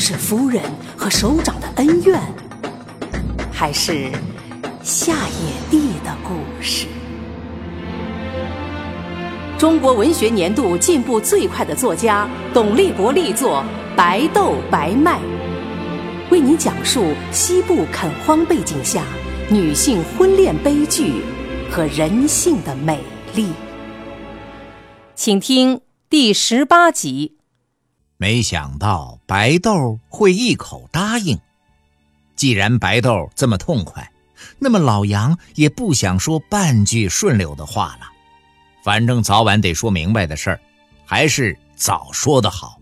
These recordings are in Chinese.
是夫人和首长的恩怨，还是下野地的故事？中国文学年度进步最快的作家董立国力作《白豆白麦》，为您讲述西部垦荒背景下女性婚恋悲剧和人性的美丽。请听第十八集。没想到白豆会一口答应。既然白豆这么痛快，那么老杨也不想说半句顺溜的话了。反正早晚得说明白的事儿，还是早说的好。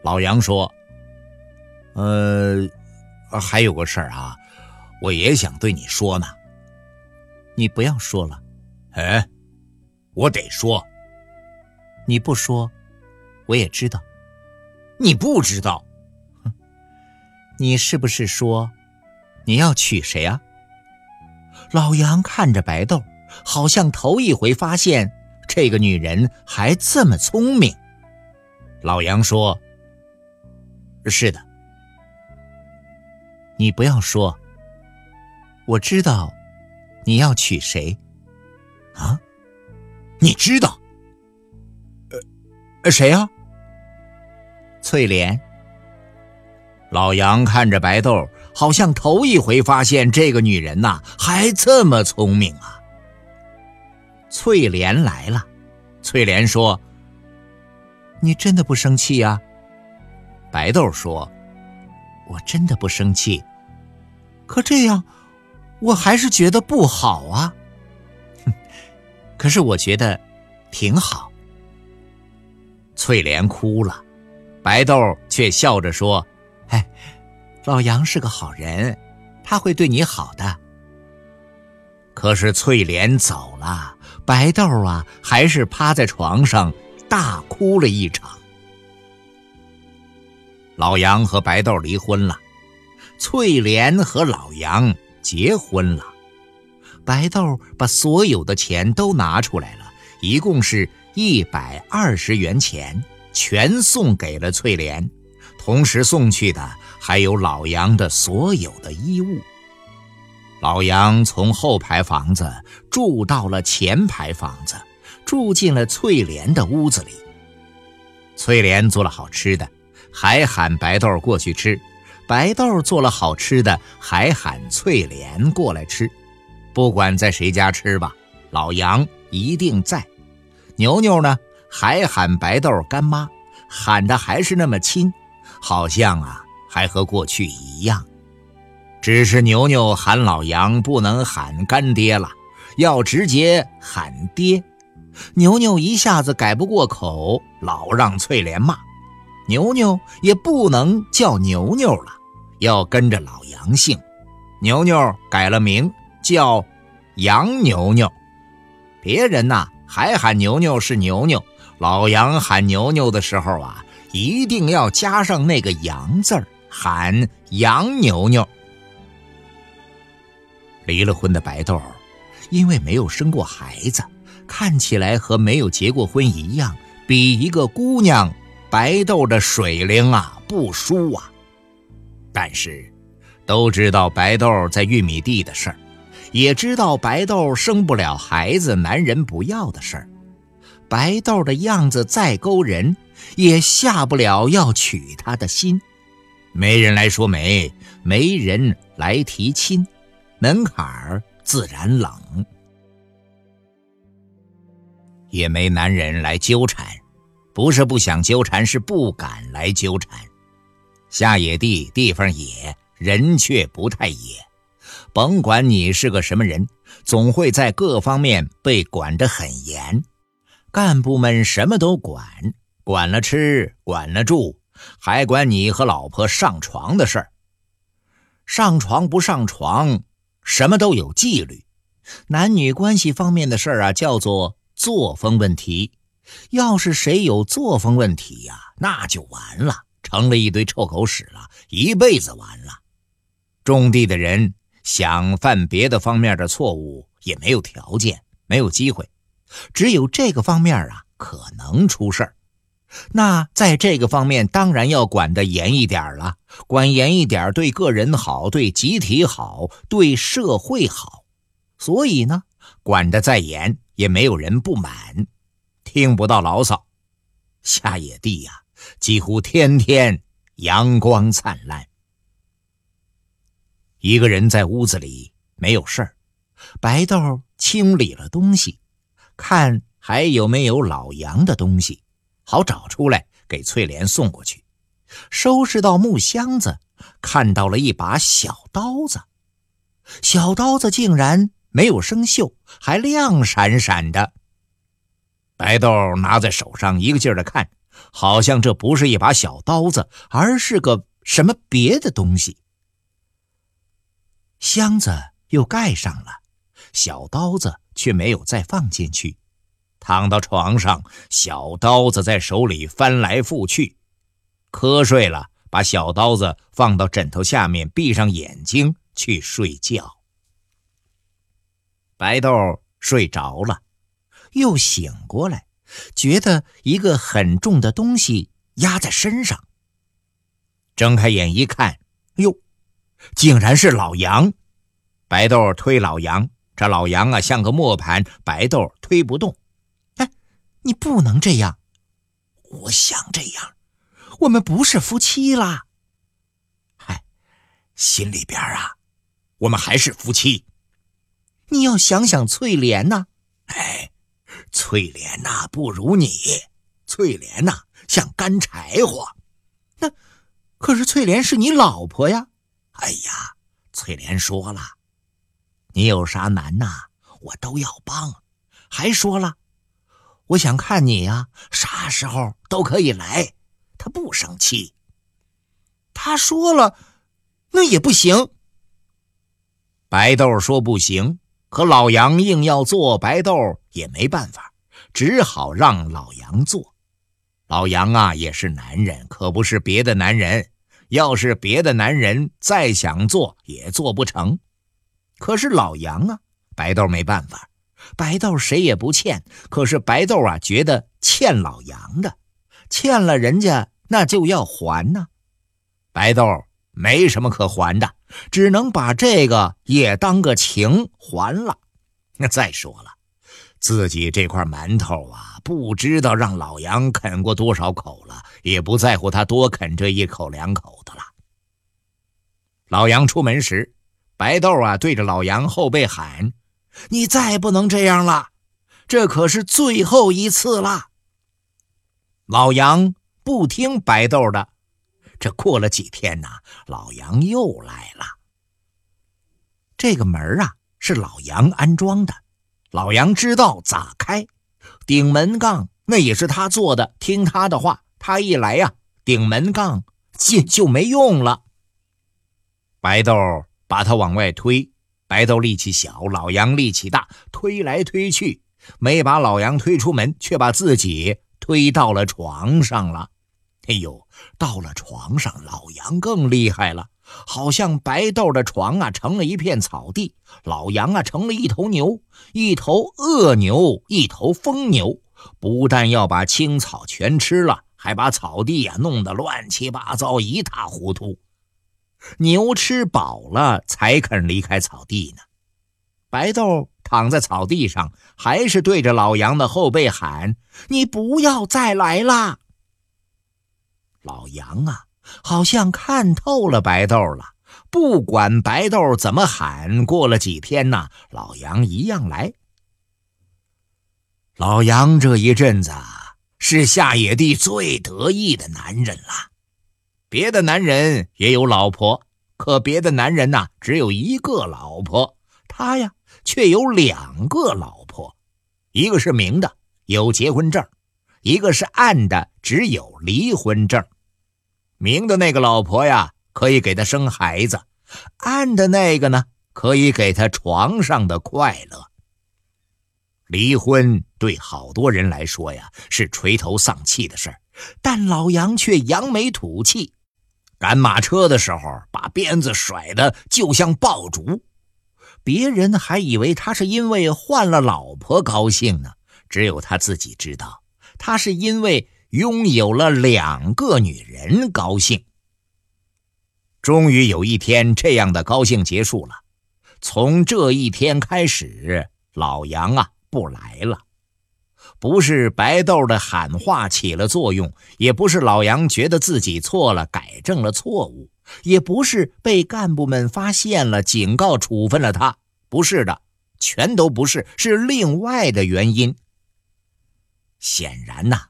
老杨说：“呃，还有个事儿啊，我也想对你说呢。你不要说了。哎，我得说。你不说，我也知道。”你不知道，哼！你是不是说你要娶谁啊？老杨看着白豆，好像头一回发现这个女人还这么聪明。老杨说：“是的，你不要说。我知道你要娶谁啊？你知道？呃，谁呀？”翠莲，老杨看着白豆，好像头一回发现这个女人呐还这么聪明啊。翠莲来了，翠莲说：“你真的不生气呀？”白豆说：“我真的不生气，可这样，我还是觉得不好啊。哼，可是我觉得挺好。”翠莲哭了。白豆却笑着说：“哎，老杨是个好人，他会对你好的。”可是翠莲走了，白豆啊，还是趴在床上大哭了一场。老杨和白豆离婚了，翠莲和老杨结婚了。白豆把所有的钱都拿出来了，一共是一百二十元钱。全送给了翠莲，同时送去的还有老杨的所有的衣物。老杨从后排房子住到了前排房子，住进了翠莲的屋子里。翠莲做了好吃的，还喊白豆过去吃；白豆做了好吃的，还喊翠莲过来吃。不管在谁家吃吧，老杨一定在。牛牛呢？还喊白豆干妈，喊的还是那么亲，好像啊还和过去一样。只是牛牛喊老杨不能喊干爹了，要直接喊爹。牛牛一下子改不过口，老让翠莲骂。牛牛也不能叫牛牛了，要跟着老杨姓。牛牛改了名叫杨牛牛。别人呐还喊牛牛是牛牛。老杨喊牛牛的时候啊，一定要加上那个“杨”字儿，喊杨牛牛。离了婚的白豆，因为没有生过孩子，看起来和没有结过婚一样，比一个姑娘白豆的水灵啊不输啊。但是，都知道白豆在玉米地的事儿，也知道白豆生不了孩子，男人不要的事儿。白豆的样子再勾人，也下不了要娶她的心。没人来说媒，没人来提亲，门槛儿自然冷。也没男人来纠缠，不是不想纠缠，是不敢来纠缠。下野地地方野，人却不太野。甭管你是个什么人，总会在各方面被管得很严。干部们什么都管，管了吃，管了住，还管你和老婆上床的事儿。上床不上床，什么都有纪律。男女关系方面的事儿啊，叫做作风问题。要是谁有作风问题呀，那就完了，成了一堆臭狗屎了，一辈子完了。种地的人想犯别的方面的错误，也没有条件，没有机会，只有这个方面啊，可能出事儿。那在这个方面，当然要管得严一点了，管严一点，对个人好，对集体好，对社会好。所以呢，管得再严，也没有人不满。听不到牢骚，下野地呀，几乎天天阳光灿烂。一个人在屋子里没有事儿，白豆清理了东西，看还有没有老杨的东西，好找出来给翠莲送过去。收拾到木箱子，看到了一把小刀子，小刀子竟然没有生锈，还亮闪闪的。白豆拿在手上，一个劲儿的看，好像这不是一把小刀子，而是个什么别的东西。箱子又盖上了，小刀子却没有再放进去。躺到床上，小刀子在手里翻来覆去，瞌睡了，把小刀子放到枕头下面，闭上眼睛去睡觉。白豆睡着了。又醒过来，觉得一个很重的东西压在身上。睁开眼一看，哟，竟然是老杨！白豆推老杨，这老杨啊像个磨盘，白豆推不动。哎，你不能这样！我想这样，我们不是夫妻啦。嗨，心里边啊，我们还是夫妻。你要想想翠莲呐，哎。翠莲呐，不如你。翠莲呐，像干柴火。那可是翠莲是你老婆呀。哎呀，翠莲说了，你有啥难呐，我都要帮。还说了，我想看你呀，啥时候都可以来。他不生气。他说了，那也不行。白豆说不行。可老杨硬要做，白豆也没办法，只好让老杨做。老杨啊，也是男人，可不是别的男人。要是别的男人再想做，也做不成。可是老杨啊，白豆没办法。白豆谁也不欠，可是白豆啊，觉得欠老杨的，欠了人家那就要还呢。白豆没什么可还的。只能把这个也当个情还了。那再说了，自己这块馒头啊，不知道让老杨啃过多少口了，也不在乎他多啃这一口两口的了。老杨出门时，白豆啊对着老杨后背喊：“你再不能这样了，这可是最后一次了。”老杨不听白豆的。这过了几天呐，老杨又来了。这个门啊是老杨安装的，老杨知道咋开。顶门杠那也是他做的，听他的话。他一来呀，顶门杠就就没用了。白豆把他往外推，白豆力气小，老杨力气大，推来推去，没把老杨推出门，却把自己推到了床上了。哎呦，到了床上，老杨更厉害了，好像白豆的床啊成了一片草地，老杨啊成了一头牛，一头恶牛，一头疯牛，不但要把青草全吃了，还把草地呀弄得乱七八糟，一塌糊涂。牛吃饱了才肯离开草地呢。白豆躺在草地上，还是对着老杨的后背喊：“你不要再来啦！”老杨啊，好像看透了白豆了。不管白豆怎么喊，过了几天呢，老杨一样来。老杨这一阵子是下野地最得意的男人了。别的男人也有老婆，可别的男人呐只有一个老婆，他呀却有两个老婆，一个是明的，有结婚证；一个是暗的，只有离婚证。明的那个老婆呀，可以给他生孩子；暗的那个呢，可以给他床上的快乐。离婚对好多人来说呀，是垂头丧气的事儿，但老杨却扬眉吐气。赶马车的时候，把鞭子甩得就像爆竹。别人还以为他是因为换了老婆高兴呢，只有他自己知道，他是因为拥有了两个女人高兴。终于有一天，这样的高兴结束了。从这一天开始，老杨啊。不来了，不是白豆的喊话起了作用，也不是老杨觉得自己错了改正了错误，也不是被干部们发现了警告处分了他，不是的，全都不是，是另外的原因。显然呐，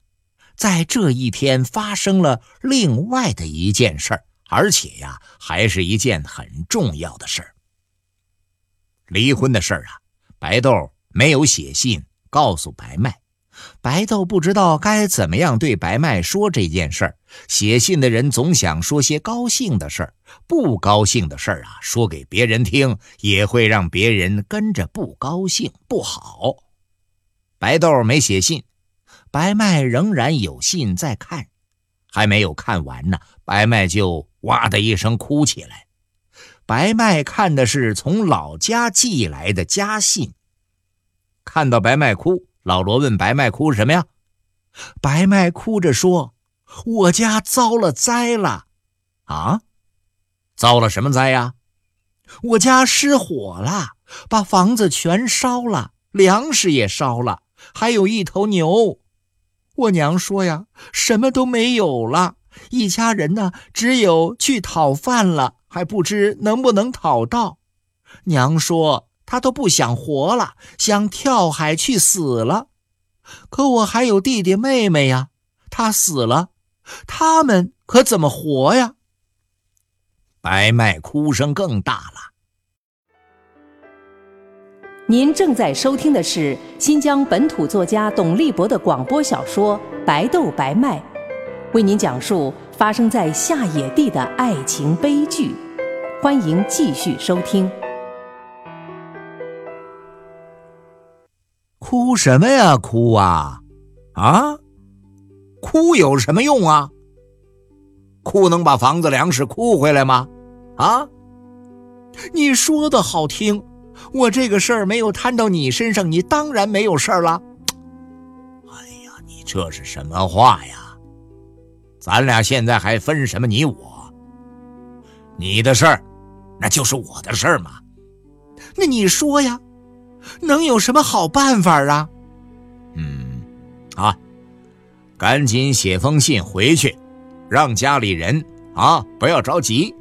在这一天发生了另外的一件事儿，而且呀，还是一件很重要的事儿。离婚的事儿啊，白豆。没有写信告诉白麦，白豆不知道该怎么样对白麦说这件事儿。写信的人总想说些高兴的事儿，不高兴的事儿啊，说给别人听也会让别人跟着不高兴，不好。白豆没写信，白麦仍然有信在看，还没有看完呢，白麦就哇的一声哭起来。白麦看的是从老家寄来的家信。看到白麦哭，老罗问白麦哭什么呀？白麦哭着说：“我家遭了灾了，啊，遭了什么灾呀？我家失火了，把房子全烧了，粮食也烧了，还有一头牛。我娘说呀，什么都没有了，一家人呢，只有去讨饭了，还不知能不能讨到。娘说。”他都不想活了，想跳海去死了。可我还有弟弟妹妹呀，他死了，他们可怎么活呀？白麦哭声更大了。您正在收听的是新疆本土作家董立博的广播小说《白豆白麦》，为您讲述发生在下野地的爱情悲剧。欢迎继续收听。哭什么呀？哭啊！啊，哭有什么用啊？哭能把房子粮食哭回来吗？啊！你说的好听，我这个事儿没有摊到你身上，你当然没有事儿了。哎呀，你这是什么话呀？咱俩现在还分什么你我？你的事儿，那就是我的事儿嘛。那你说呀？能有什么好办法啊？嗯，啊，赶紧写封信回去，让家里人啊不要着急，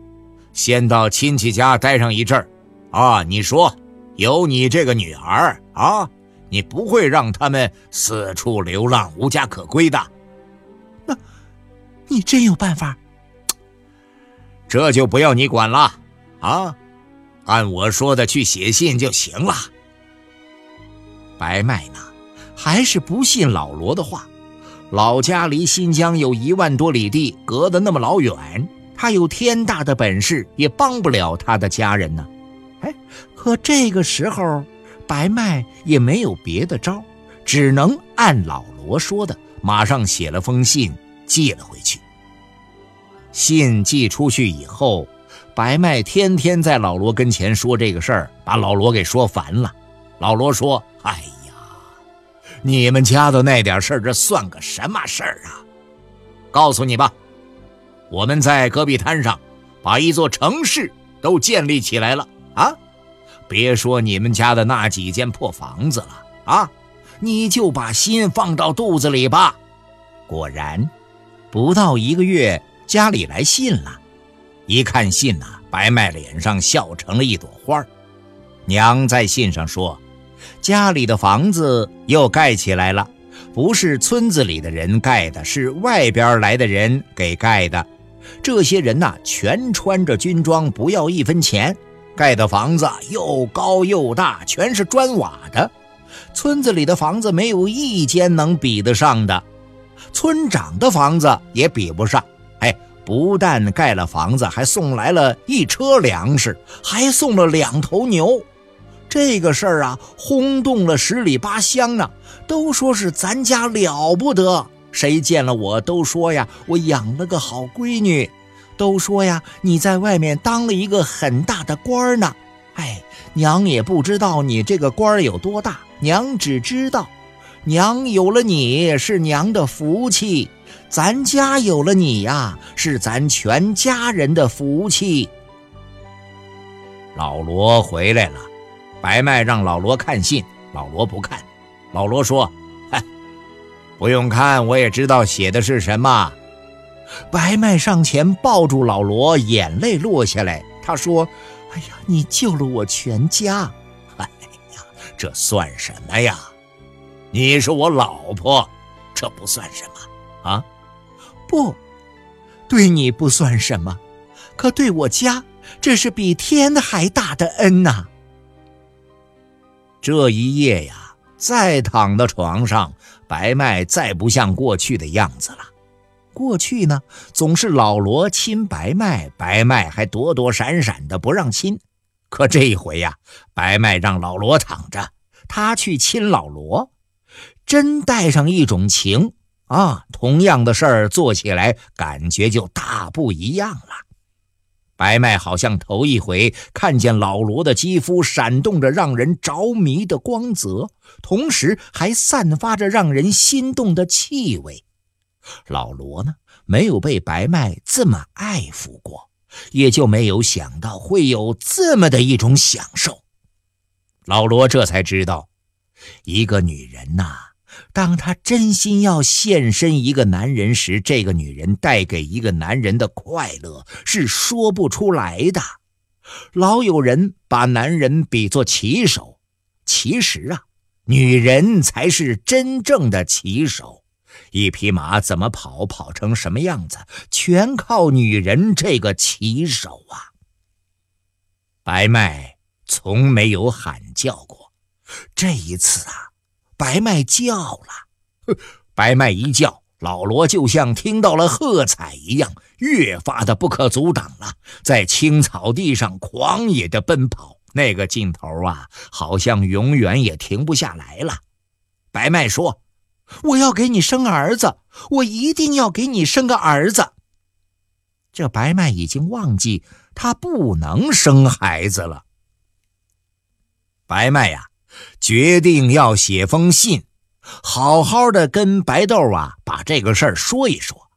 先到亲戚家待上一阵儿。啊，你说有你这个女儿啊，你不会让他们四处流浪、无家可归的。那，你真有办法？这就不要你管了啊，按我说的去写信就行了。白麦呢，还是不信老罗的话。老家离新疆有一万多里地，隔得那么老远，他有天大的本事也帮不了他的家人呢。哎，可这个时候，白麦也没有别的招，只能按老罗说的，马上写了封信寄了回去。信寄出去以后，白麦天天在老罗跟前说这个事儿，把老罗给说烦了。老罗说。哎呀，你们家的那点事儿，这算个什么事儿啊？告诉你吧，我们在戈壁滩上把一座城市都建立起来了啊！别说你们家的那几间破房子了啊，你就把心放到肚子里吧。果然，不到一个月，家里来信了。一看信呐，白麦脸上笑成了一朵花娘在信上说。家里的房子又盖起来了，不是村子里的人盖的，是外边来的人给盖的。这些人呐，全穿着军装，不要一分钱。盖的房子又高又大，全是砖瓦的。村子里的房子没有一间能比得上的，村长的房子也比不上。哎，不但盖了房子，还送来了一车粮食，还送了两头牛。这个事儿啊，轰动了十里八乡啊，都说是咱家了不得。谁见了我都说呀，我养了个好闺女。都说呀，你在外面当了一个很大的官呢。哎，娘也不知道你这个官有多大，娘只知道，娘有了你是娘的福气，咱家有了你呀，是咱全家人的福气。老罗回来了。白麦让老罗看信，老罗不看。老罗说：“，不用看，我也知道写的是什么。”白麦上前抱住老罗，眼泪落下来。他说：“哎呀，你救了我全家！哎呀，这算什么呀？你是我老婆，这不算什么啊？不，对你不算什么，可对我家，这是比天还大的恩呐。”这一夜呀，再躺到床上，白麦再不像过去的样子了。过去呢，总是老罗亲白麦，白麦还躲躲闪闪的不让亲。可这一回呀，白麦让老罗躺着，他去亲老罗，真带上一种情啊！同样的事儿做起来，感觉就大不一样了。白麦好像头一回看见老罗的肌肤闪动着让人着迷的光泽，同时还散发着让人心动的气味。老罗呢，没有被白麦这么爱抚过，也就没有想到会有这么的一种享受。老罗这才知道，一个女人呐。当他真心要献身一个男人时，这个女人带给一个男人的快乐是说不出来的。老有人把男人比作骑手，其实啊，女人才是真正的骑手。一匹马怎么跑，跑成什么样子，全靠女人这个骑手啊。白麦从没有喊叫过，这一次啊。白麦叫了，白麦一叫，老罗就像听到了喝彩一样，越发的不可阻挡了，在青草地上狂野的奔跑，那个劲头啊，好像永远也停不下来了。白麦说：“我要给你生儿子，我一定要给你生个儿子。”这白麦已经忘记他不能生孩子了。白麦呀。决定要写封信，好好的跟白豆啊把这个事儿说一说。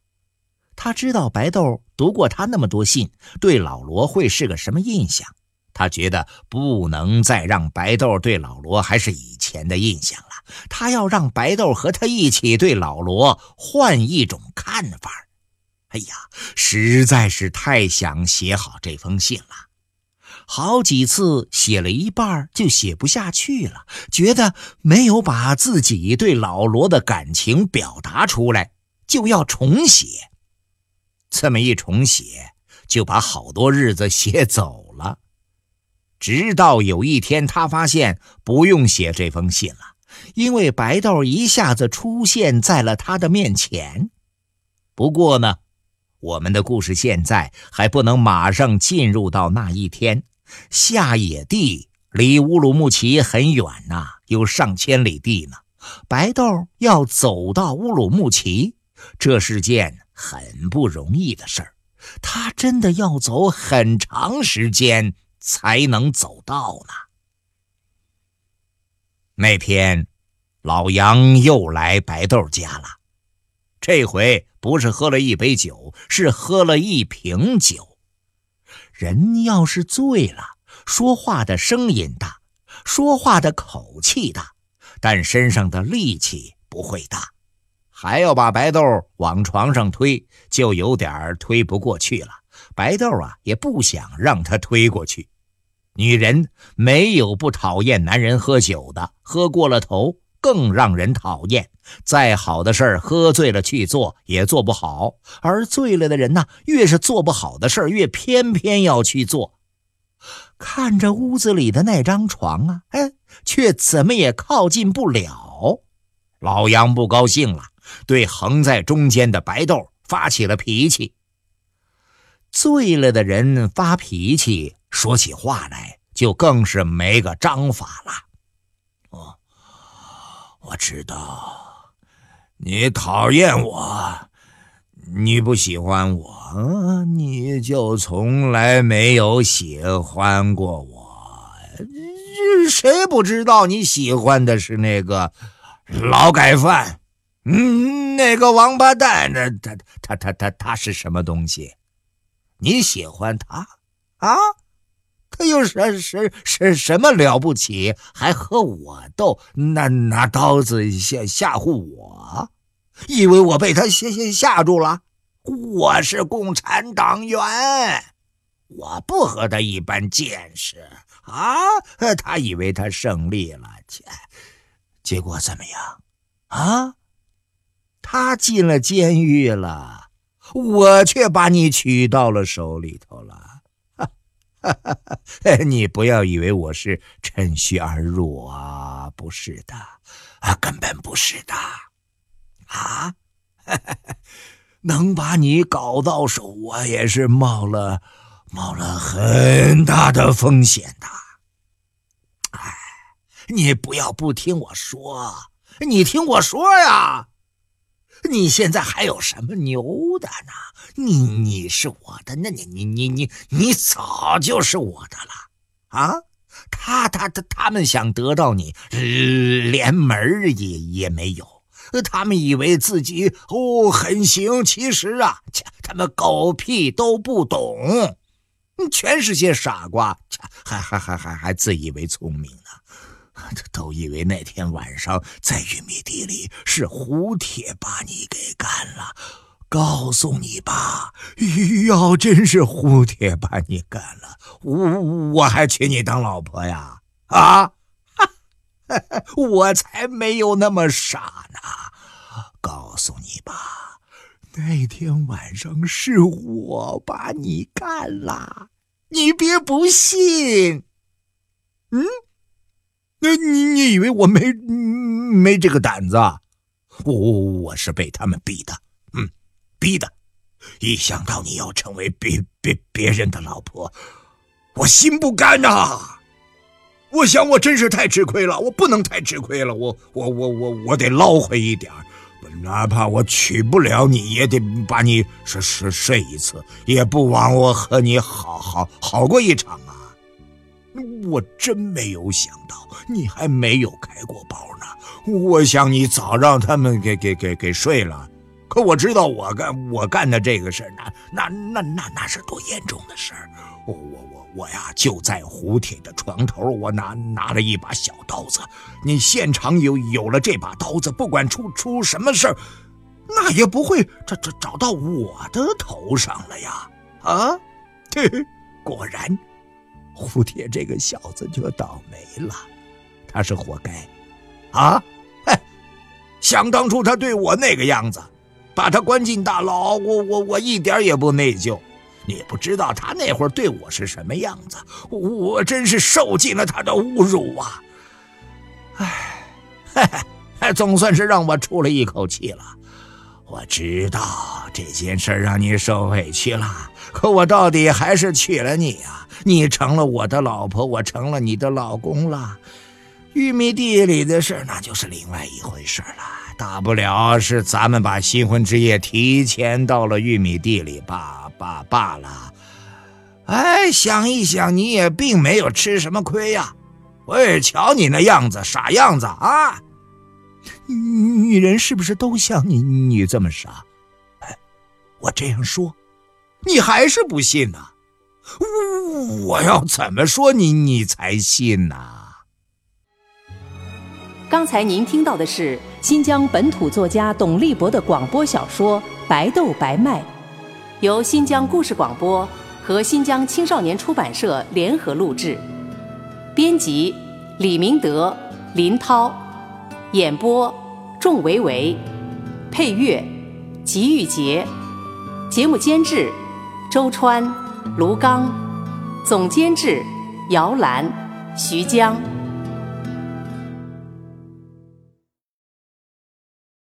他知道白豆读过他那么多信，对老罗会是个什么印象。他觉得不能再让白豆对老罗还是以前的印象了。他要让白豆和他一起对老罗换一种看法。哎呀，实在是太想写好这封信了。好几次写了一半就写不下去了，觉得没有把自己对老罗的感情表达出来，就要重写。这么一重写，就把好多日子写走了。直到有一天，他发现不用写这封信了，因为白豆一下子出现在了他的面前。不过呢，我们的故事现在还不能马上进入到那一天。下野地离乌鲁木齐很远呐，有上千里地呢。白豆要走到乌鲁木齐，这是件很不容易的事儿。他真的要走很长时间才能走到呢。那天，老杨又来白豆家了，这回不是喝了一杯酒，是喝了一瓶酒。人要是醉了，说话的声音大，说话的口气大，但身上的力气不会大，还要把白豆往床上推，就有点推不过去了。白豆啊，也不想让他推过去。女人没有不讨厌男人喝酒的，喝过了头。更让人讨厌。再好的事儿，喝醉了去做也做不好；而醉了的人呢，越是做不好的事儿，越偏偏要去做。看着屋子里的那张床啊，哎，却怎么也靠近不了。老杨不高兴了，对横在中间的白豆发起了脾气。醉了的人发脾气，说起话来就更是没个章法了。我知道，你讨厌我，你不喜欢我，你就从来没有喜欢过我。谁不知道你喜欢的是那个劳改犯？嗯，那个王八蛋，那他他他他他是什么东西？你喜欢他啊？他 又什什什什么了不起？还和我斗，拿拿刀子吓吓唬我，以为我被他吓吓吓住了？我是共产党员，我不和他一般见识啊！他以为他胜利了，切，结果怎么样？啊？他进了监狱了。我却把你取到了手里头了，哈 哈你不要以为我是趁虚而入啊！不是的，啊，根本不是的，啊，能把你搞到手，我也是冒了冒了很大的风险的。哎，你不要不听我说，你听我说呀。你现在还有什么牛的呢？你你是我的，那你你你你你早就是我的了啊！他他他他们想得到你，连门也也没有。他们以为自己哦很行，其实啊，他们狗屁都不懂，全是些傻瓜，还还还还还自以为聪明呢。都以为那天晚上在玉米地里是胡铁把你给干了。告诉你吧，要真是胡铁把你干了，我我还娶你当老婆呀？啊，哈 我才没有那么傻呢。告诉你吧，那天晚上是我把你干了，你别不信。嗯。那你你以为我没没这个胆子？我我我是被他们逼的，嗯，逼的。一想到你要成为别别别人的老婆，我心不甘呐！我想我真是太吃亏了，我不能太吃亏了，我我我我我得捞回一点哪怕我娶不了你，也得把你睡睡睡一次，也不枉我和你好好好过一场啊！我真没有想到，你还没有开过包呢。我想你早让他们给给给给睡了，可我知道我干我干的这个事儿，那那那那那是多严重的事儿。我我我我呀，就在胡铁的床头，我拿拿了一把小刀子。你现场有有了这把刀子，不管出出什么事儿，那也不会找找找到我的头上了呀！啊，嘿嘿，果然。胡铁这个小子就倒霉了，他是活该，啊！哎，想当初他对我那个样子，把他关进大牢，我我我一点也不内疚。你不知道他那会儿对我是什么样子，我真是受尽了他的侮辱啊！哎，总算是让我出了一口气了。我知道这件事让你受委屈了，可我到底还是娶了你呀。你成了我的老婆，我成了你的老公了。玉米地里的事那就是另外一回事了。大不了是咱们把新婚之夜提前到了玉米地里罢罢罢了。哎，想一想，你也并没有吃什么亏呀。我也瞧你那样子，傻样子啊！女人是不是都像你你这么傻？哎，我这样说，你还是不信呢？我要怎么说你，你才信呢？刚才您听到的是新疆本土作家董立博的广播小说《白豆白麦》，由新疆故事广播和新疆青少年出版社联合录制，编辑李明德、林涛，演播仲维维，配乐吉玉杰，节目监制周川。卢刚，总监制姚兰、徐江。